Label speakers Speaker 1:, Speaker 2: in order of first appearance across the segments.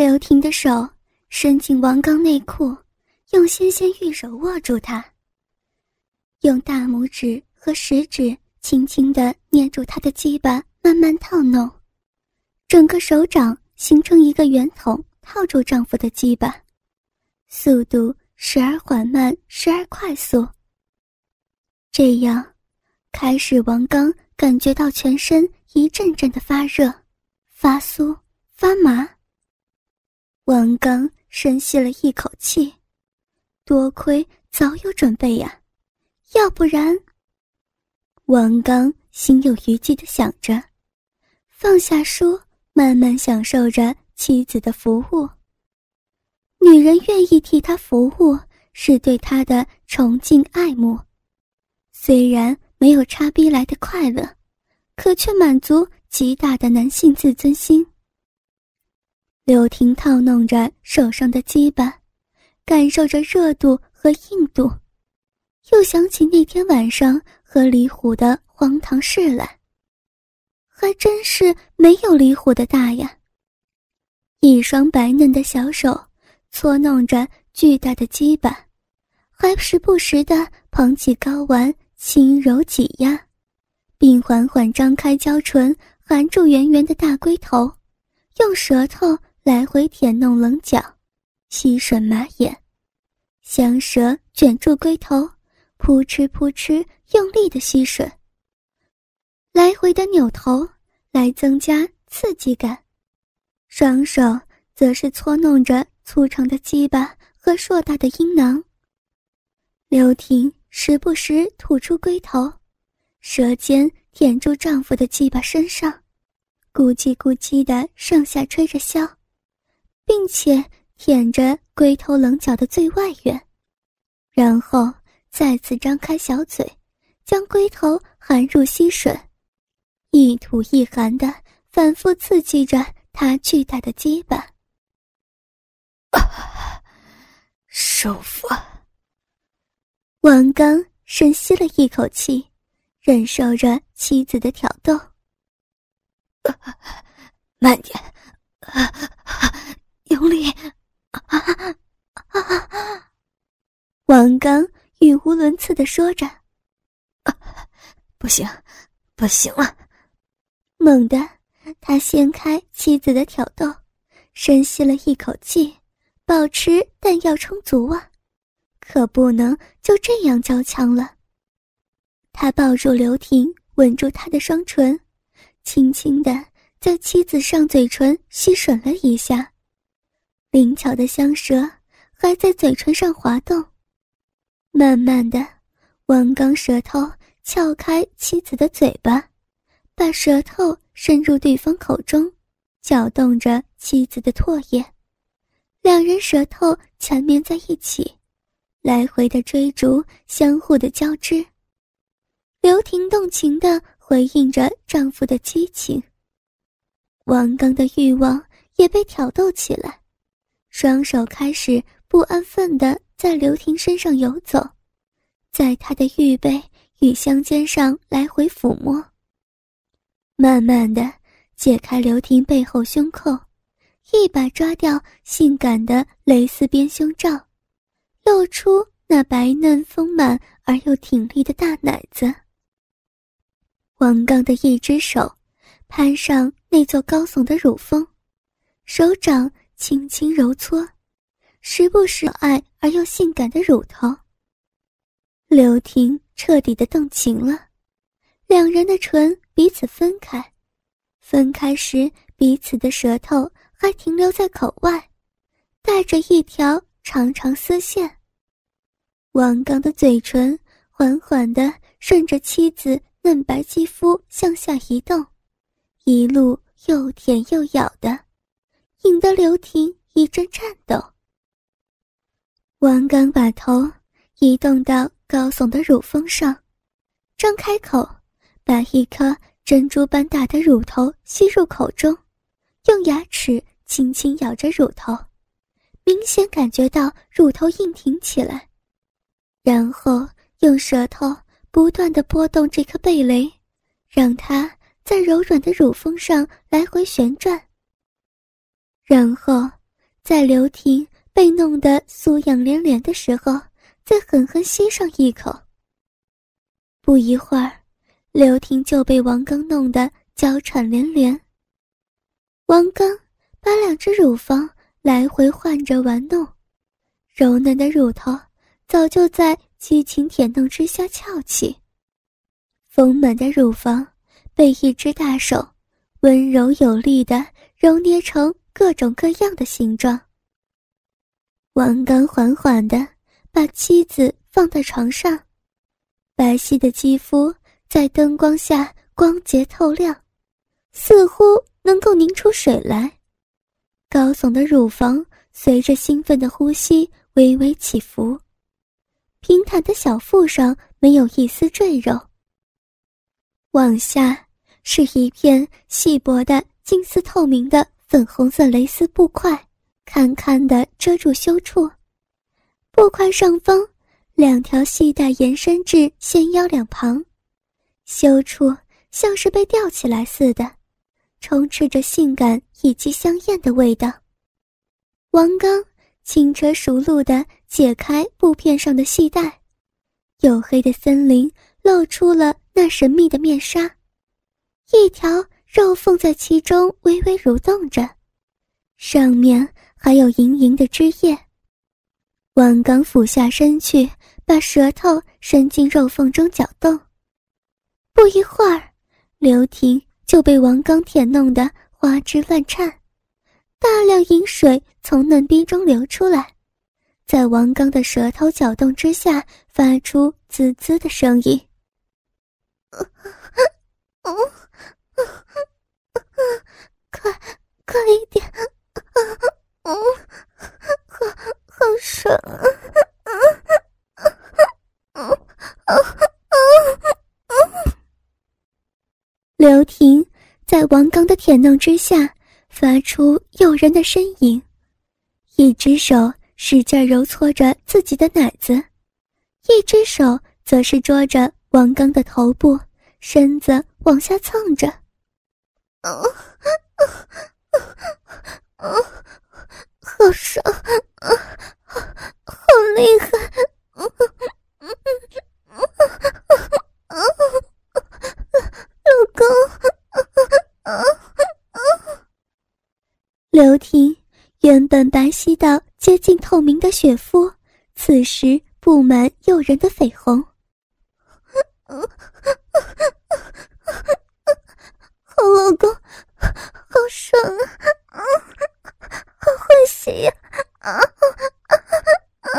Speaker 1: 刘婷的手伸进王刚内裤，用纤纤玉手握住他，用大拇指和食指轻轻地捏住他的鸡巴，慢慢套弄，整个手掌形成一个圆筒，套住丈夫的鸡巴，速度时而缓慢，时而快速。这样，开始王刚感觉到全身一阵阵的发热、发酥、发麻。王刚深吸了一口气，多亏早有准备呀，要不然……王刚心有余悸的想着，放下书，慢慢享受着妻子的服务。女人愿意替他服务，是对他的崇敬爱慕，虽然没有插逼来的快乐，可却满足极大的男性自尊心。柳婷套弄着手上的鸡巴，感受着热度和硬度，又想起那天晚上和李虎的荒唐事来。还真是没有李虎的大呀！一双白嫩的小手搓弄着巨大的鸡巴，还时不时的捧起睾丸轻柔挤压，并缓缓张开娇唇，含住圆圆的大龟头，用舌头。来回舔弄棱角，吸吮马眼，香舌卷住龟头，扑哧扑哧用力的吸吮。来回的扭头来增加刺激感，双手则是搓弄着粗长的鸡巴和硕大的阴囊。刘婷时不时吐出龟头，舌尖舔住丈夫的鸡巴身上，咕叽咕叽的上下吹着箫。并且舔着龟头棱角的最外缘，然后再次张开小嘴，将龟头含入吸吮，一吐一含的反复刺激着他巨大的鸡巴。
Speaker 2: 舒服。
Speaker 1: 王刚深吸了一口气，忍受着妻子的挑逗。
Speaker 2: 慢点。用力！
Speaker 1: 王刚语无伦次的说着：“
Speaker 2: 不行，不行了！”
Speaker 1: 猛地，他掀开妻子的挑逗，深吸了一口气，保持弹药充足啊，可不能就这样交枪了。他抱住刘婷，吻住她的双唇，轻轻的在妻子上嘴唇吸吮了一下。灵巧的香舌还在嘴唇上滑动，慢慢的，王刚舌头撬开妻子的嘴巴，把舌头伸入对方口中，搅动着妻子的唾液，两人舌头缠绵在一起，来回的追逐，相互的交织。刘婷动情的回应着丈夫的激情，王刚的欲望也被挑逗起来。双手开始不安分地在刘婷身上游走，在她的玉背与香肩上来回抚摸。慢慢的解开刘婷背后胸扣，一把抓掉性感的蕾丝边胸罩，露出那白嫩丰满而又挺立的大奶子。王刚的一只手攀上那座高耸的乳峰，手掌。轻轻揉搓，时不时爱而又性感的乳头。刘婷彻底的动情了，两人的唇彼此分开，分开时彼此的舌头还停留在口外，带着一条长长丝线。王刚的嘴唇缓缓的顺着妻子嫩白肌肤向下移动，一路又舔又咬的。引得刘婷一阵颤抖。王刚把头移动到高耸的乳峰上，张开口，把一颗珍珠般大的乳头吸入口中，用牙齿轻轻咬着乳头，明显感觉到乳头硬挺起来，然后用舌头不断的拨动这颗蓓蕾，让它在柔软的乳峰上来回旋转。然后，在刘婷被弄得酥痒连连的时候，再狠狠吸上一口。不一会儿，刘婷就被王刚弄得娇喘连连。王刚把两只乳房来回换着玩弄，柔嫩的乳头早就在激情舔弄之下翘起，丰满的乳房被一只大手温柔有力的揉捏成各种各样的形状。王刚缓缓的把妻子放在床上，白皙的肌肤在灯光下光洁透亮，似乎能够凝出水来。高耸的乳房随着兴奋的呼吸微微起伏，平坦的小腹上没有一丝赘肉。往下是一片细薄的近似透明的粉红色蕾丝布块。堪堪的遮住羞处，布块上方两条细带延伸至纤腰两旁，羞处像是被吊起来似的，充斥着性感以及香艳的味道。王刚轻车熟路地解开布片上的细带，黝黑的森林露出了那神秘的面纱，一条肉缝在其中微微蠕动着，上面。还有盈盈的汁液。王刚俯下身去，把舌头伸进肉缝中搅动。不一会儿，刘婷就被王刚舔弄得花枝乱颤，大量饮水从嫩冰中流出来，在王刚的舌头搅动之下，发出滋滋的声音。快，快一点！嗯，好，好爽啊！刘婷在王刚的舔弄之下，发出诱人的呻吟，一只手使劲揉搓着自己的奶子，一只手则是捉着王刚的头部，身子往下蹭着。嗯，嗯，好爽，好厉害！老公，刘婷原本白皙到接近透明的雪肤，此时布满诱人的绯红。老公，好爽啊！好欢喜呀！啊啊啊啊！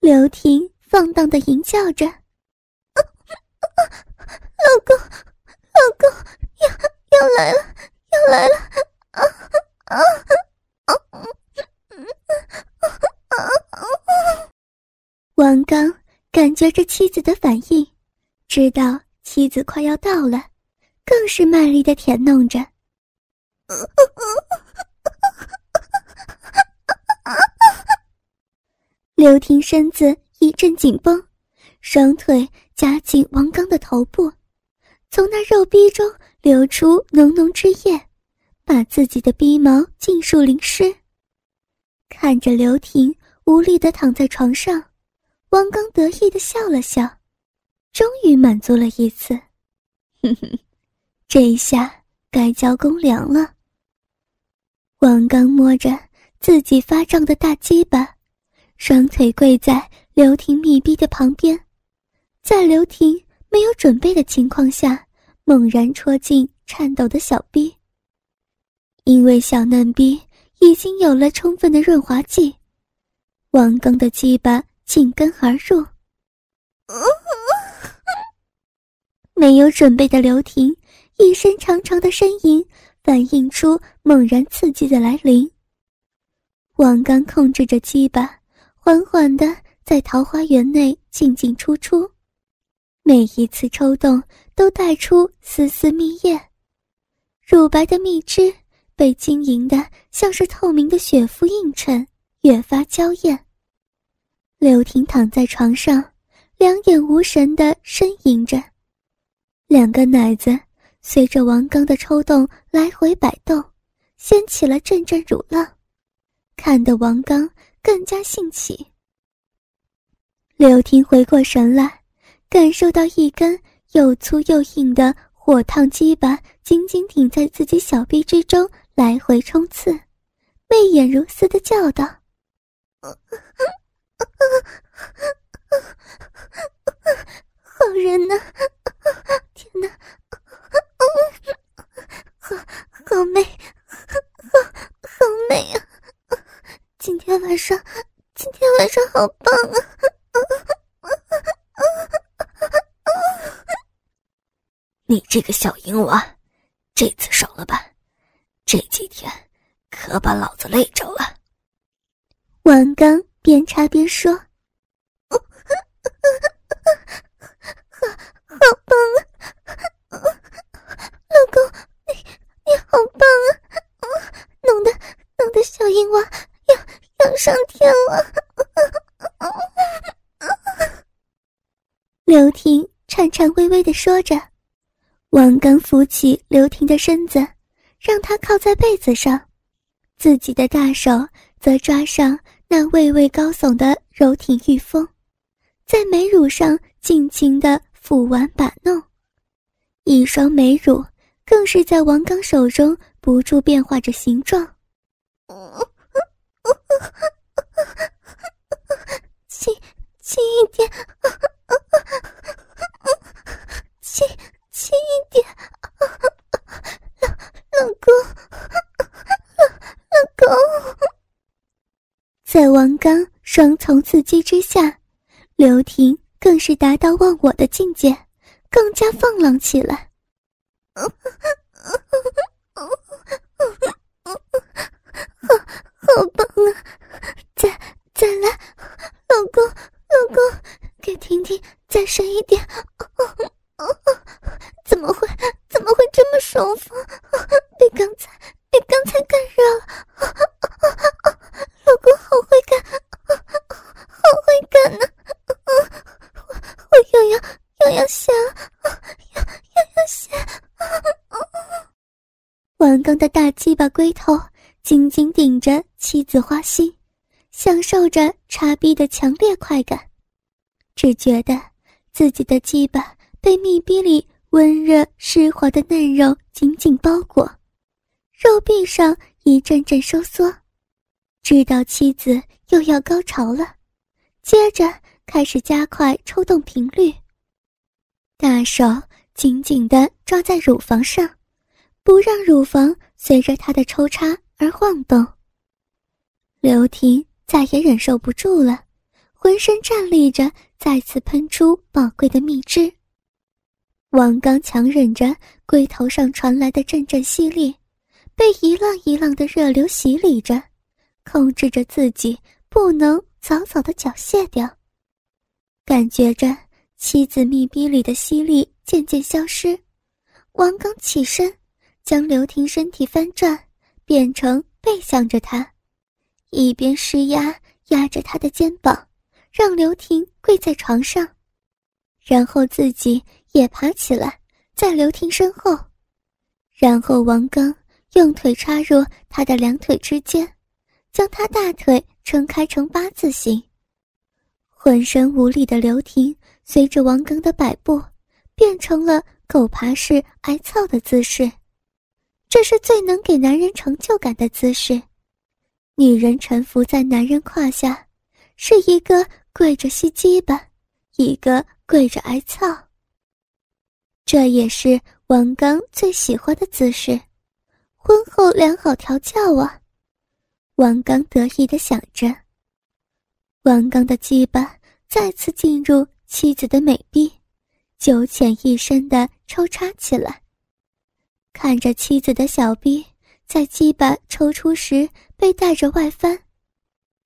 Speaker 1: 刘婷放荡的吟叫着：“老公，老公，要要来了，要来了！”啊啊啊啊！王刚感觉着妻子的反应，知道妻子快要到了。更是卖力的舔弄着，刘婷身子一阵紧绷，双腿夹紧王刚的头部，从那肉逼中流出浓浓汁液，把自己的逼毛尽数淋湿。看着刘婷无力的躺在床上，王刚得意的笑了笑，终于满足了一次，哼哼。这一下该交公粮了。王刚摸着自己发胀的大鸡巴，双腿跪在刘婷密闭的旁边，在刘婷没有准备的情况下，猛然戳进颤抖的小臂。因为小嫩逼已经有了充分的润滑剂，王刚的鸡巴紧跟而入。没有准备的刘婷。一声长长的呻吟，反映出猛然刺激的来临。王刚控制着鸡巴，缓缓地在桃花源内进进出出，每一次抽动都带出丝丝蜜液，乳白的蜜汁被晶莹的像是透明的雪肤映衬，越发娇艳。刘婷躺在床上，两眼无神地呻吟着，两个奶子。随着王刚的抽动来回摆动，掀起了阵阵乳浪，看得王刚更加兴起。刘婷回过神来，感受到一根又粗又硬的火烫鸡巴紧紧顶在自己小臂之中，来回冲刺，媚眼如丝的叫道：“好人呐！天哪，好好美，好好美啊！今天晚上，今天晚上好棒啊！”
Speaker 2: 你这个小淫娃，这次爽了吧？这几天可把老子累着了。
Speaker 1: 王刚边插边说：“好，棒啊！老公，你你好棒啊！弄得弄得小淫娃要要上天了。”刘婷颤颤巍巍的说着。王刚扶起刘婷的身子，让她靠在被子上，自己的大手则抓上那微微高耸的柔挺玉峰，在美乳上尽情的抚玩把弄，一双美乳更是在王刚手中不住变化着形状。轻轻一点，轻。轻一点，老老公，老老公。在王刚双重刺激之下，刘婷更是达到忘我的境界，更加放浪起来。好，好棒啊！再再来，老公，老公，给婷婷再深一点。怎么会？怎么会这么舒服？比刚才，比刚才更热了。老公好会干，好会干呢！我我又要又要下，又又要下。王刚的大鸡巴龟头紧紧顶着妻子花心，享受着插逼的强烈快感，只觉得自己的鸡巴被密逼里。温热湿滑的嫩肉紧紧包裹，肉壁上一阵阵收缩，知道妻子又要高潮了，接着开始加快抽动频率。大手紧紧地抓在乳房上，不让乳房随着他的抽插而晃动。刘婷再也忍受不住了，浑身站立着，再次喷出宝贵的蜜汁。王刚强忍着龟头上传来的阵阵吸力，被一浪一浪的热流洗礼着，控制着自己不能早早的缴械掉。感觉着妻子密逼里的吸力渐渐消失，王刚起身，将刘婷身体翻转，变成背向着他，一边施压压着他的肩膀，让刘婷跪在床上，然后自己。也爬起来，在刘婷身后，然后王刚用腿插入她的两腿之间，将她大腿撑开成八字形。浑身无力的刘婷随着王刚的摆布，变成了狗爬式挨操的姿势。这是最能给男人成就感的姿势。女人臣服在男人胯下，是一个跪着吸鸡巴，一个跪着挨操。这也是王刚最喜欢的姿势，婚后良好调教啊！王刚得意的想着。王刚的鸡巴再次进入妻子的美臂，九浅一深的抽插起来。看着妻子的小臂在鸡巴抽出时被带着外翻，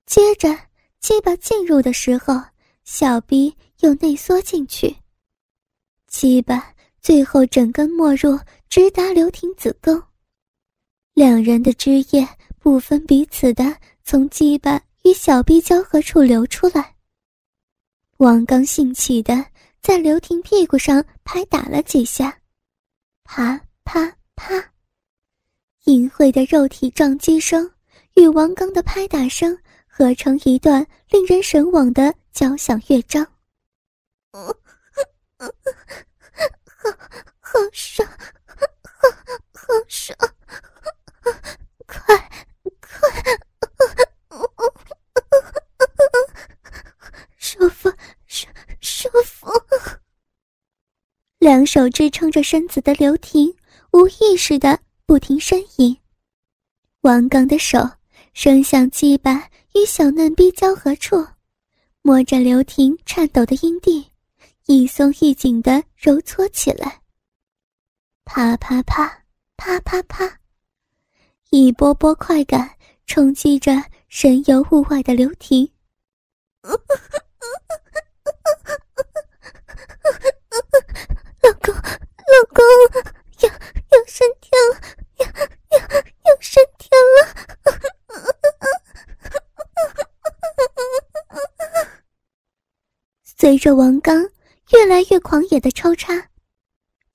Speaker 1: 接着鸡巴进入的时候，小臂又内缩进去，鸡巴。最后，整根没入，直达刘婷子宫。两人的汁液不分彼此的从鸡巴与小臂交合处流出来。王刚兴起的在刘婷屁股上拍打了几下，啪啪啪，淫秽的肉体撞击声与王刚的拍打声合成一段令人神往的交响乐章。好，好爽，好，好爽，快，快！舒服，舒舒服。两手支撑着身子的刘婷无意识的不停呻吟，王刚的手伸向鸡巴与小嫩逼交合处，摸着刘婷颤抖的阴蒂，一松一紧的揉搓起来。啪啪啪，啪啪啪，一波波快感冲击着神游物外的刘婷。老公，老公，要要升天了，要要要升天了！随着王刚越来越狂野的抽插，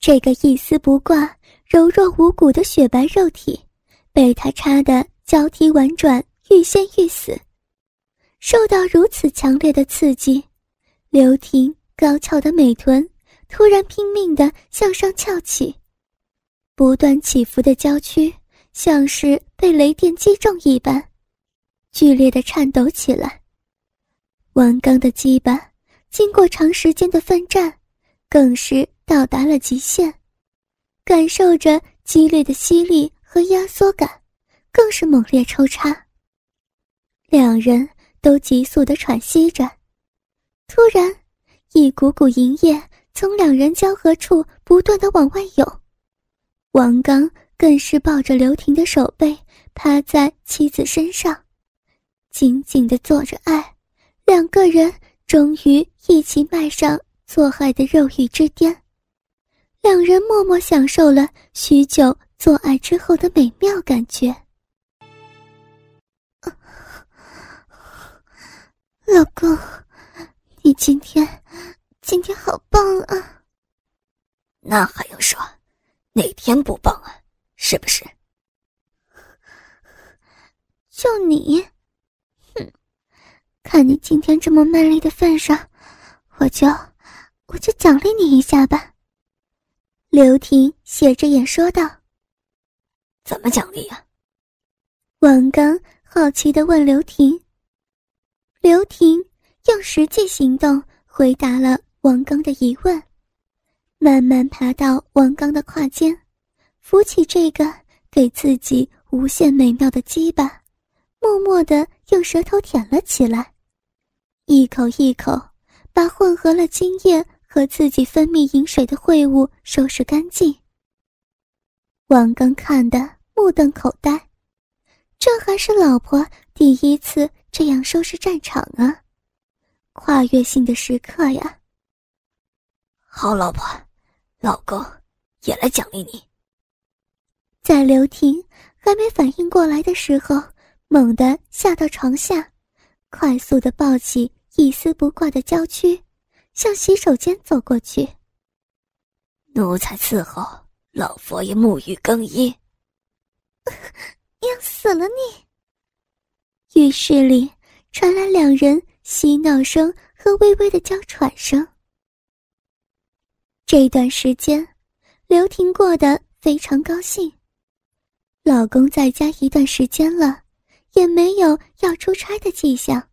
Speaker 1: 这个一丝不挂、柔弱无骨的雪白肉体，被他插得交替婉转，欲仙欲死。受到如此强烈的刺激，刘婷高翘的美臀突然拼命的向上翘起，不断起伏的娇躯像是被雷电击中一般，剧烈的颤抖起来。王刚的鸡巴经过长时间的奋战，更是到达了极限，感受着激烈的吸力和压缩感，更是猛烈抽插。两人。都急速的喘息着，突然，一股股淫液从两人交合处不断的往外涌。王刚更是抱着刘婷的手背，趴在妻子身上，紧紧的做着爱。两个人终于一起迈上做爱的肉欲之巅，两人默默享受了许久做爱之后的美妙感觉。老公，你今天今天好棒啊！
Speaker 2: 那还用说？哪天不棒啊？是不是？
Speaker 1: 就你，哼！看你今天这么卖力的份上，我就我就奖励你一下吧。刘婷斜着眼说道：“
Speaker 2: 怎么奖励呀？”
Speaker 1: 王刚好奇的问刘婷。刘婷用实际行动回答了王刚的疑问，慢慢爬到王刚的胯间，扶起这个给自己无限美妙的鸡巴，默默的用舌头舔了起来，一口一口把混合了精液和自己分泌饮水的秽物收拾干净。王刚看得目瞪口呆，这还是老婆第一次。这样收拾战场啊，跨越性的时刻呀。
Speaker 2: 好老婆，老公也来奖励你。
Speaker 1: 在刘婷还没反应过来的时候，猛地下到床下，快速的抱起一丝不挂的娇躯，向洗手间走过去。
Speaker 2: 奴才伺候老佛爷沐浴更衣。
Speaker 1: 要死了你！浴室里传来两人嬉闹声和微微的娇喘声。这段时间，刘婷过得非常高兴。老公在家一段时间了，也没有要出差的迹象，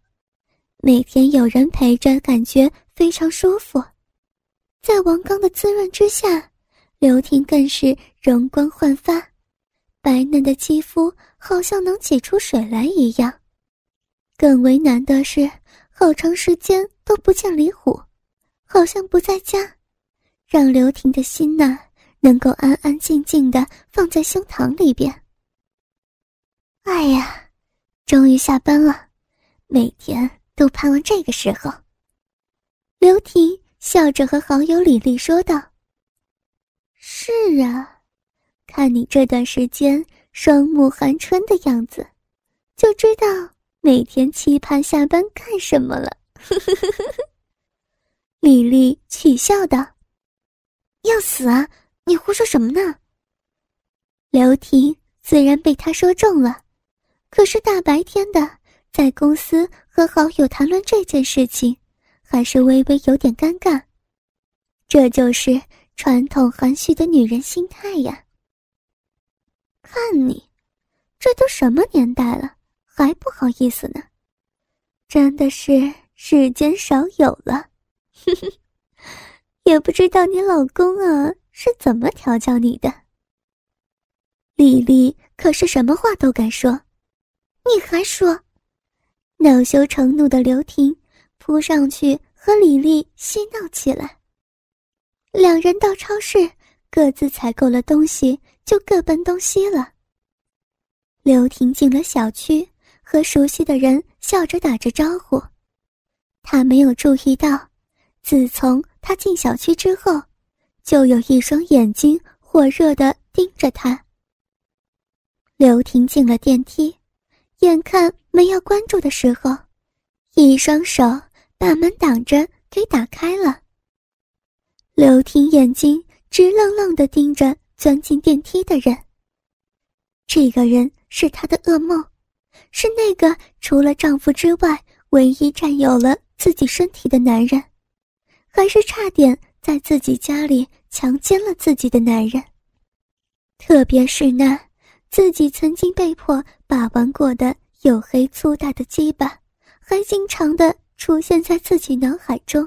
Speaker 1: 每天有人陪着，感觉非常舒服。在王刚的滋润之下，刘婷更是容光焕发，白嫩的肌肤好像能挤出水来一样。更为难的是，好长时间都不见李虎，好像不在家，让刘婷的心呐能够安安静静的放在胸膛里边。哎呀，终于下班了，每天都盼望这个时候。刘婷笑着和好友李丽说道：“是啊，看你这段时间双目含春的样子，就知道。”每天期盼下班干什么了？李丽取笑道：“要死啊！你胡说什么呢？刘婷虽然被他说中了，可是大白天的在公司和好友谈论这件事情，还是微微有点尴尬。这就是传统含蓄的女人心态呀。看你，这都什么年代了，还不好意思呢？真的是世间少有了。哼哼，也不知道你老公啊是怎么调教你的。丽丽可是什么话都敢说，
Speaker 3: 你还说？
Speaker 1: 恼羞成怒的刘婷扑上去和李丽嬉闹起来。两人到超市，各自采购了东西，就各奔东西了。刘婷进了小区，和熟悉的人笑着打着招呼。她没有注意到，自从她进小区之后，就有一双眼睛火热的盯着她。刘婷进了电梯，眼看门要关住的时候，一双手把门挡着给打开了。刘婷眼睛直愣愣地盯着钻进电梯的人。这个人是她的噩梦，是那个除了丈夫之外唯一占有了自己身体的男人，还是差点在自己家里强奸了自己的男人。特别是那自己曾经被迫把玩过的黝黑粗大的鸡巴，还经常的出现在自己脑海中。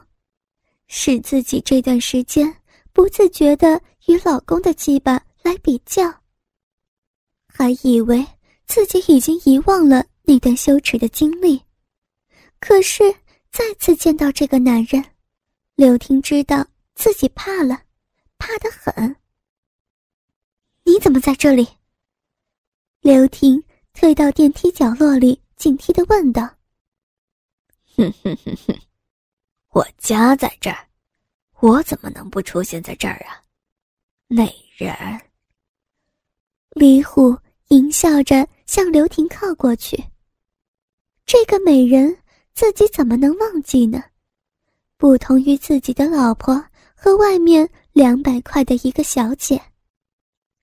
Speaker 1: 使自己这段时间不自觉的与老公的鸡巴来比较，还以为自己已经遗忘了那段羞耻的经历，可是再次见到这个男人，刘婷知道自己怕了，怕得很。你怎么在这里？刘婷退到电梯角落里，警惕的问道。
Speaker 2: 哼哼哼哼。我家在这儿，我怎么能不出现在这儿啊？美人，
Speaker 1: 李虎淫笑着向刘婷靠过去。这个美人，自己怎么能忘记呢？不同于自己的老婆和外面两百块的一个小姐，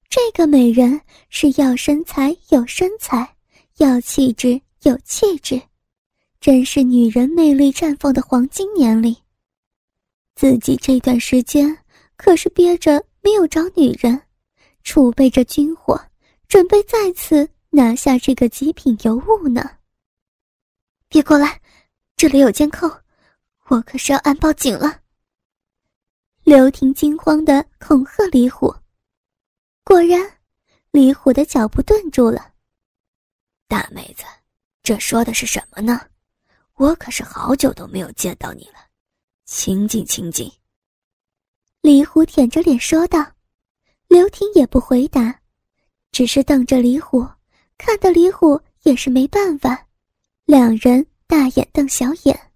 Speaker 1: 这个美人是要身材有身材，要气质有气质。真是女人魅力绽放的黄金年龄。自己这段时间可是憋着没有找女人，储备着军火，准备再次拿下这个极品尤物呢。别过来，这里有监控，我可是要按报警了。刘婷惊慌的恐吓李虎，果然，李虎的脚步顿住了。
Speaker 2: 大妹子，这说的是什么呢？我可是好久都没有见到你了，清静清静。
Speaker 1: 李虎舔着脸说道。刘婷也不回答，只是瞪着李虎，看得李虎也是没办法，两人大眼瞪小眼。